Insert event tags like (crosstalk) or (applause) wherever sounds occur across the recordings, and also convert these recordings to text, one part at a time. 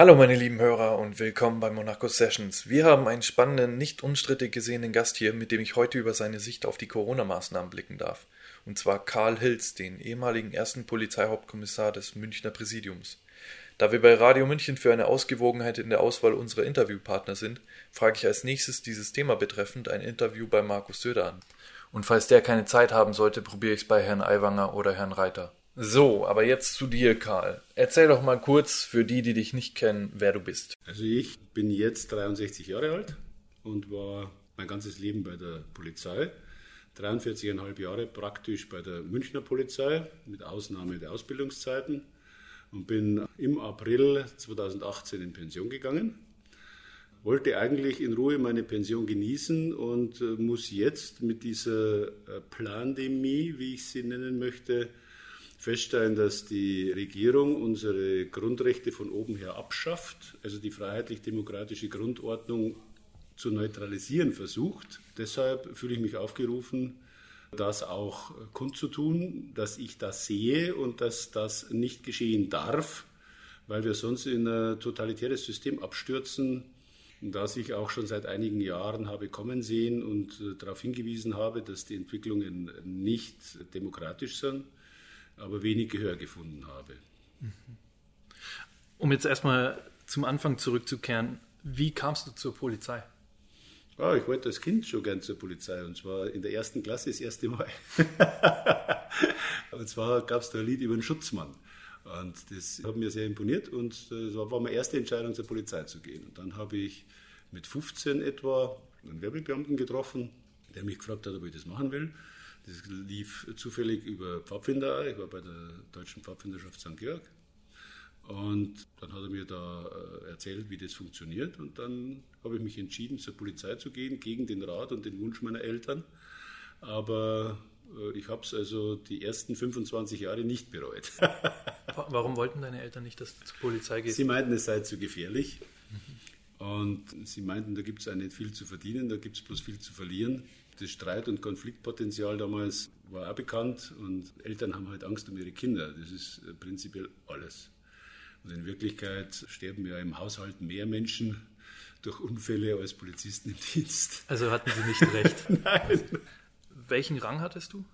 Hallo meine lieben Hörer und willkommen bei Monaco Sessions. Wir haben einen spannenden, nicht unstrittig gesehenen Gast hier, mit dem ich heute über seine Sicht auf die Corona-Maßnahmen blicken darf. Und zwar Karl Hilz, den ehemaligen ersten Polizeihauptkommissar des Münchner Präsidiums. Da wir bei Radio München für eine Ausgewogenheit in der Auswahl unserer Interviewpartner sind, frage ich als nächstes dieses Thema betreffend ein Interview bei Markus Söder an. Und falls der keine Zeit haben sollte, probiere ich es bei Herrn Aiwanger oder Herrn Reiter. So, aber jetzt zu dir, Karl. Erzähl doch mal kurz für die, die dich nicht kennen, wer du bist. Also ich bin jetzt 63 Jahre alt und war mein ganzes Leben bei der Polizei. 43,5 Jahre praktisch bei der Münchner Polizei, mit Ausnahme der Ausbildungszeiten. Und bin im April 2018 in Pension gegangen. Wollte eigentlich in Ruhe meine Pension genießen und äh, muss jetzt mit dieser äh, Plandemie, wie ich sie nennen möchte, feststellen, dass die Regierung unsere Grundrechte von oben her abschafft, also die freiheitlich-demokratische Grundordnung zu neutralisieren versucht. Deshalb fühle ich mich aufgerufen, das auch kundzutun, dass ich das sehe und dass das nicht geschehen darf, weil wir sonst in ein totalitäres System abstürzen, das ich auch schon seit einigen Jahren habe kommen sehen und äh, darauf hingewiesen habe, dass die Entwicklungen nicht demokratisch sind aber wenig Gehör gefunden habe. Um jetzt erstmal zum Anfang zurückzukehren, wie kamst du zur Polizei? Oh, ich wollte als Kind schon gern zur Polizei und zwar in der ersten Klasse das erste Mal. (laughs) und zwar gab es da ein Lied über einen Schutzmann. Und das hat mir sehr imponiert und das war meine erste Entscheidung, zur Polizei zu gehen. Und dann habe ich mit 15 etwa einen Werbebeamten getroffen, der mich gefragt hat, ob ich das machen will. Das lief zufällig über Pfadfinder. Ich war bei der Deutschen Pfadfinderschaft St. Georg. Und dann hat er mir da äh, erzählt, wie das funktioniert. Und dann habe ich mich entschieden, zur Polizei zu gehen, gegen den Rat und den Wunsch meiner Eltern. Aber äh, ich habe es also die ersten 25 Jahre nicht bereut. Warum wollten deine Eltern nicht, dass du zur Polizei gehst? Sie meinten, es sei zu gefährlich. Und sie meinten, da gibt es nicht viel zu verdienen, da gibt es bloß viel zu verlieren das Streit- und Konfliktpotenzial damals war auch bekannt und Eltern haben halt Angst um ihre Kinder. Das ist äh, prinzipiell alles. Und in Wirklichkeit sterben ja im Haushalt mehr Menschen durch Unfälle als Polizisten im (laughs) Dienst. Also hatten Sie nicht recht. (laughs) Nein. Welchen Rang hattest du?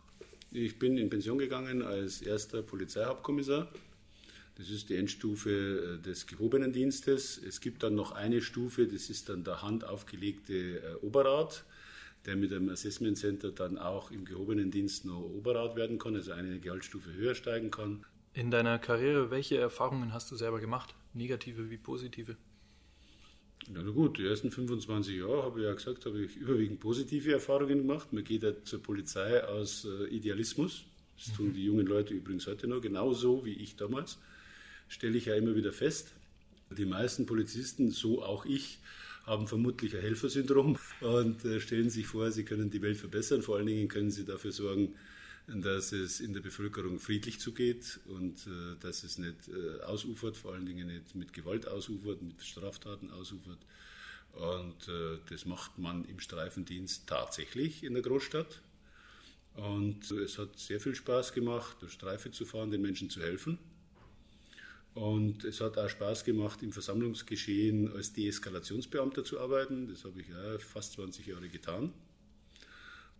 Ich bin in Pension gegangen als erster Polizeihauptkommissar. Das ist die Endstufe äh, des gehobenen Dienstes. Es gibt dann noch eine Stufe, das ist dann der handaufgelegte äh, Oberrat der mit dem Assessment Center dann auch im gehobenen Dienst noch Oberrat werden kann, also eine Gehaltsstufe höher steigen kann. In deiner Karriere, welche Erfahrungen hast du selber gemacht? Negative wie positive? Na gut, die ersten 25 Jahre, habe ich ja gesagt, habe ich überwiegend positive Erfahrungen gemacht. Man geht ja zur Polizei aus äh, Idealismus. Das tun die jungen Leute übrigens heute noch, genauso wie ich damals. Stelle ich ja immer wieder fest. Die meisten Polizisten, so auch ich, haben vermutlich ein Helfersyndrom (laughs) und äh, stellen sich vor, sie können die Welt verbessern. Vor allen Dingen können sie dafür sorgen, dass es in der Bevölkerung friedlich zugeht und äh, dass es nicht äh, ausufert, vor allen Dingen nicht mit Gewalt ausufert, mit Straftaten ausufert. Und das macht man im Streifendienst tatsächlich in der Großstadt. Und es hat sehr viel Spaß gemacht, durch Streife zu fahren, den Menschen zu helfen. Und es hat auch Spaß gemacht, im Versammlungsgeschehen als Deeskalationsbeamter zu arbeiten. Das habe ich ja fast 20 Jahre getan.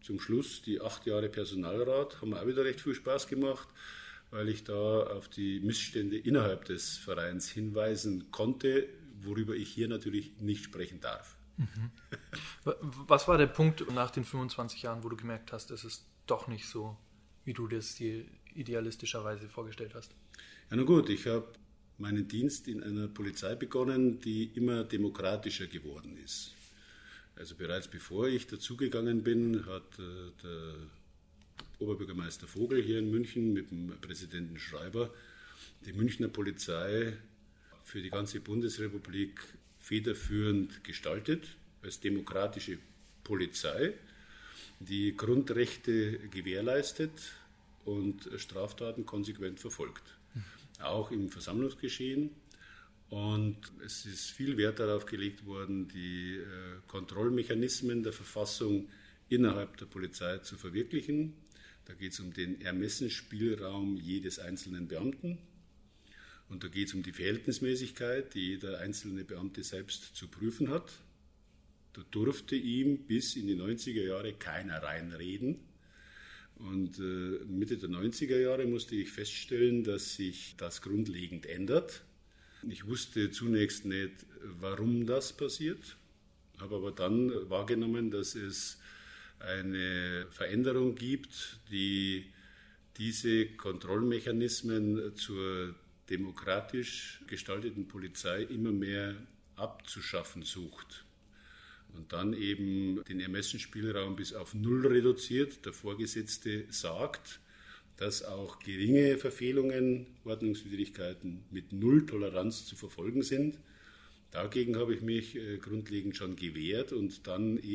Zum Schluss die acht Jahre Personalrat haben mir auch wieder recht viel Spaß gemacht, weil ich da auf die Missstände innerhalb des Vereins hinweisen konnte, worüber ich hier natürlich nicht sprechen darf. Mhm. Was war der Punkt nach den 25 Jahren, wo du gemerkt hast, es ist doch nicht so, wie du das dir idealistischerweise vorgestellt hast? Ja, na gut, ich habe meinen Dienst in einer Polizei begonnen, die immer demokratischer geworden ist. Also bereits bevor ich dazugegangen bin, hat äh, der Oberbürgermeister Vogel hier in München mit dem Präsidenten Schreiber die Münchner Polizei für die ganze Bundesrepublik federführend gestaltet als demokratische Polizei, die Grundrechte gewährleistet und Straftaten konsequent verfolgt auch im Versammlungsgeschehen. Und es ist viel Wert darauf gelegt worden, die äh, Kontrollmechanismen der Verfassung innerhalb der Polizei zu verwirklichen. Da geht es um den Ermessensspielraum jedes einzelnen Beamten. Und da geht es um die Verhältnismäßigkeit, die jeder einzelne Beamte selbst zu prüfen hat. Da durfte ihm bis in die 90er Jahre keiner reinreden. Und äh, Mitte der 90er Jahre musste ich feststellen, dass sich das grundlegend ändert. Ich wusste zunächst nicht, warum das passiert, habe aber dann wahrgenommen, dass es eine Veränderung gibt, die diese Kontrollmechanismen zur demokratisch gestalteten Polizei immer mehr abzuschaffen sucht und dann eben den Ermessensspielraum bis auf Null reduziert. Der Vorgesetzte sagt, dass auch geringe Verfehlungen, Ordnungswidrigkeiten mit Null Toleranz zu verfolgen sind. Dagegen habe ich mich äh, grundlegend schon gewehrt und dann eben